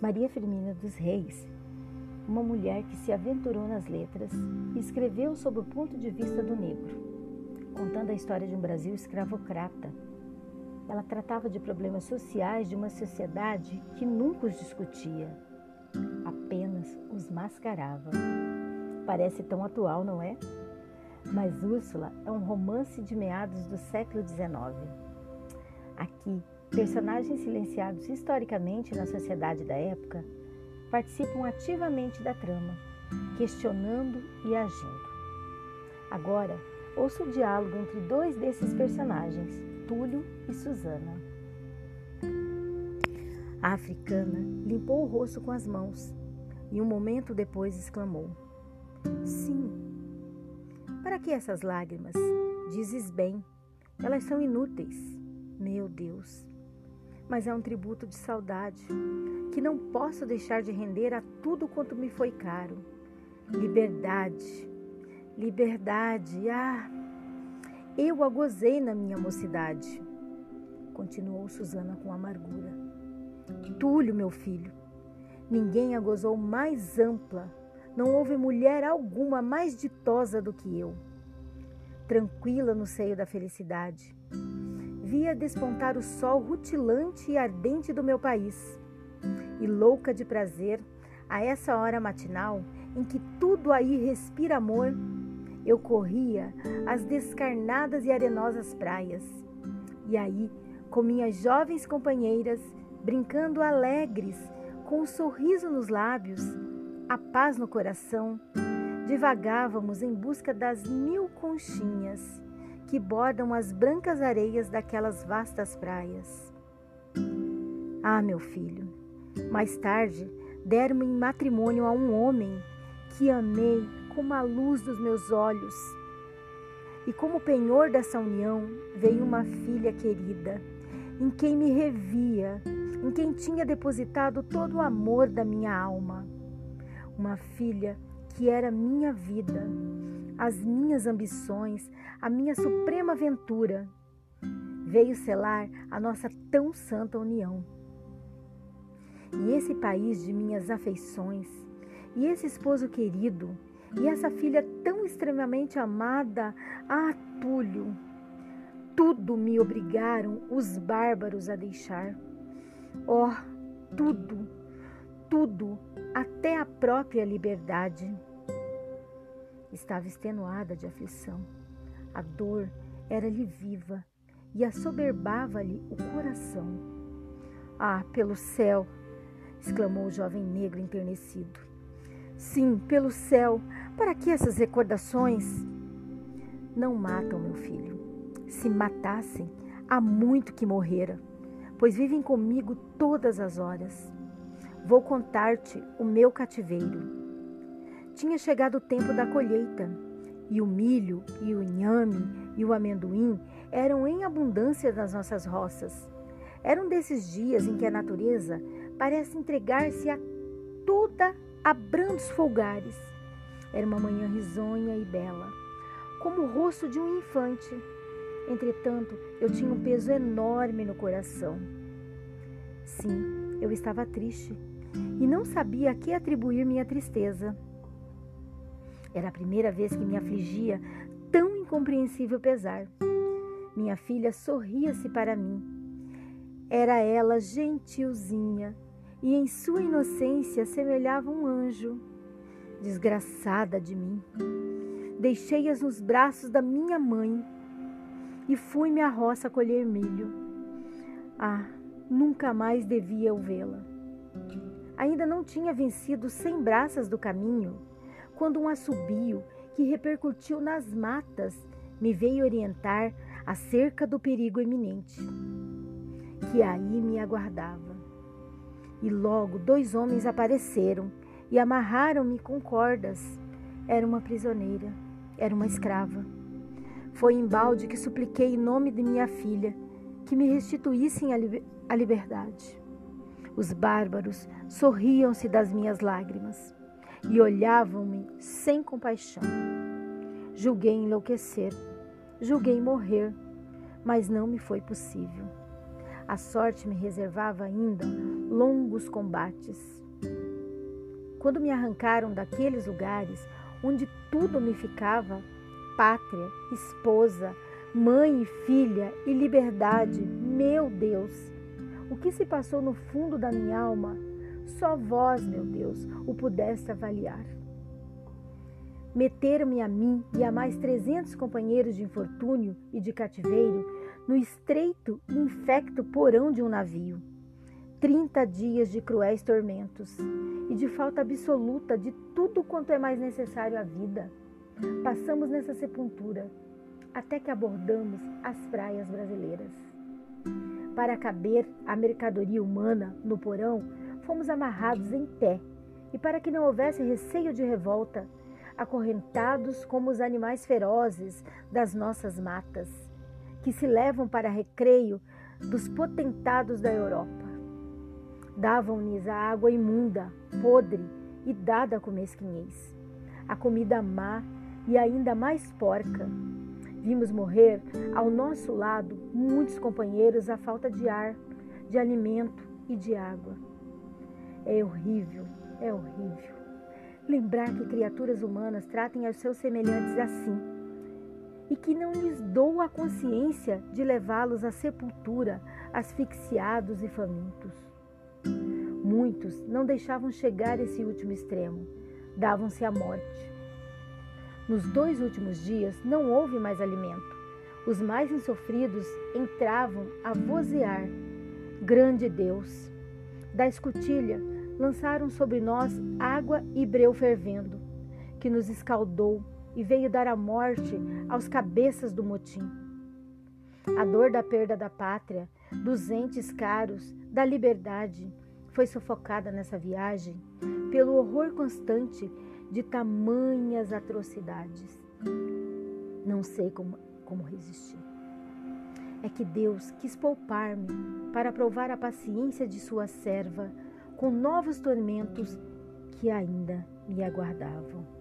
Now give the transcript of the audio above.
Maria Firmina dos Reis, uma mulher que se aventurou nas letras e escreveu sob o ponto de vista do negro, contando a história de um Brasil escravocrata. Ela tratava de problemas sociais de uma sociedade que nunca os discutia, apenas os mascarava. Parece tão atual, não é? Mas Úrsula é um romance de meados do século XIX. Aqui, personagens silenciados historicamente na sociedade da época participam ativamente da trama, questionando e agindo. Agora, ouça o diálogo entre dois desses personagens, Túlio e Susana. A africana limpou o rosto com as mãos e um momento depois exclamou: Sim. Para que essas lágrimas? Dizes bem, elas são inúteis. Meu Deus. Mas é um tributo de saudade que não posso deixar de render a tudo quanto me foi caro. Liberdade. Liberdade. Ah, eu a gozei na minha mocidade. Continuou Susana com amargura. Túlio, meu filho, ninguém a gozou mais ampla não houve mulher alguma mais ditosa do que eu. Tranquila no seio da felicidade, via despontar o sol rutilante e ardente do meu país. E louca de prazer, a essa hora matinal em que tudo aí respira amor, eu corria as descarnadas e arenosas praias. E aí, com minhas jovens companheiras, brincando alegres, com um sorriso nos lábios, a paz no coração, divagávamos em busca das mil conchinhas que bordam as brancas areias daquelas vastas praias. Ah, meu filho, mais tarde deram-me em matrimônio a um homem que amei como a luz dos meus olhos. E como penhor dessa união veio uma filha querida, em quem me revia, em quem tinha depositado todo o amor da minha alma uma filha que era minha vida, as minhas ambições, a minha suprema aventura. Veio selar a nossa tão santa união. E esse país de minhas afeições, e esse esposo querido, e essa filha tão extremamente amada, ah, Túlio, tudo me obrigaram os bárbaros a deixar. Oh, tudo, tudo até a própria liberdade. Estava extenuada de aflição. A dor era-lhe viva e assoberbava-lhe o coração. Ah, pelo céu! exclamou o jovem negro enternecido. Sim, pelo céu! Para que essas recordações? Não matam, meu filho. Se matassem, há muito que morrera, pois vivem comigo todas as horas. Vou contar-te o meu cativeiro. Tinha chegado o tempo da colheita, e o milho, e o inhame, e o amendoim eram em abundância nas nossas roças. Eram desses dias em que a natureza parece entregar-se a toda a brandos folgares. Era uma manhã risonha e bela, como o rosto de um infante. Entretanto, eu tinha um peso enorme no coração. Sim, eu estava triste e não sabia a que atribuir minha tristeza. Era a primeira vez que me afligia tão incompreensível pesar. Minha filha sorria-se para mim. Era ela gentilzinha e em sua inocência semelhava um anjo. Desgraçada de mim. Deixei-as nos braços da minha mãe e fui-me à roça colher milho. Ah, nunca mais devia eu vê-la. Ainda não tinha vencido cem braças do caminho, quando um assobio que repercutiu nas matas me veio orientar acerca do perigo iminente, que aí me aguardava. E logo dois homens apareceram e amarraram-me com cordas. Era uma prisioneira, era uma escrava. Foi em balde que supliquei em nome de minha filha que me restituíssem a liberdade. Os bárbaros sorriam-se das minhas lágrimas e olhavam-me sem compaixão. Julguei enlouquecer, julguei morrer, mas não me foi possível. A sorte me reservava ainda longos combates. Quando me arrancaram daqueles lugares onde tudo me ficava pátria, esposa, mãe e filha e liberdade, meu Deus, o que se passou no fundo da minha alma, só vós, meu Deus, o pudeste avaliar. Meteram-me a mim e a mais trezentos companheiros de infortúnio e de cativeiro no estreito e infecto porão de um navio. Trinta dias de cruéis tormentos e de falta absoluta de tudo quanto é mais necessário à vida. Passamos nessa sepultura até que abordamos as praias brasileiras. Para caber a mercadoria humana no porão, fomos amarrados em pé e, para que não houvesse receio de revolta, acorrentados como os animais ferozes das nossas matas, que se levam para recreio dos potentados da Europa. Davam-lhes a água imunda, podre e dada com mesquinhez, a comida má e ainda mais porca. Vimos morrer ao nosso lado muitos companheiros à falta de ar, de alimento e de água. É horrível, é horrível lembrar que criaturas humanas tratem aos seus semelhantes assim e que não lhes dou a consciência de levá-los à sepultura, asfixiados e famintos. Muitos não deixavam chegar esse último extremo, davam-se à morte. Nos dois últimos dias não houve mais alimento. Os mais insofridos entravam a vozear: Grande Deus! Da escotilha lançaram sobre nós água e breu fervendo, que nos escaldou e veio dar a morte aos cabeças do motim. A dor da perda da pátria, dos entes caros, da liberdade, foi sufocada nessa viagem pelo horror constante de tamanhas atrocidades. Não sei como, como resistir. É que Deus quis poupar-me para provar a paciência de sua serva com novos tormentos que ainda me aguardavam.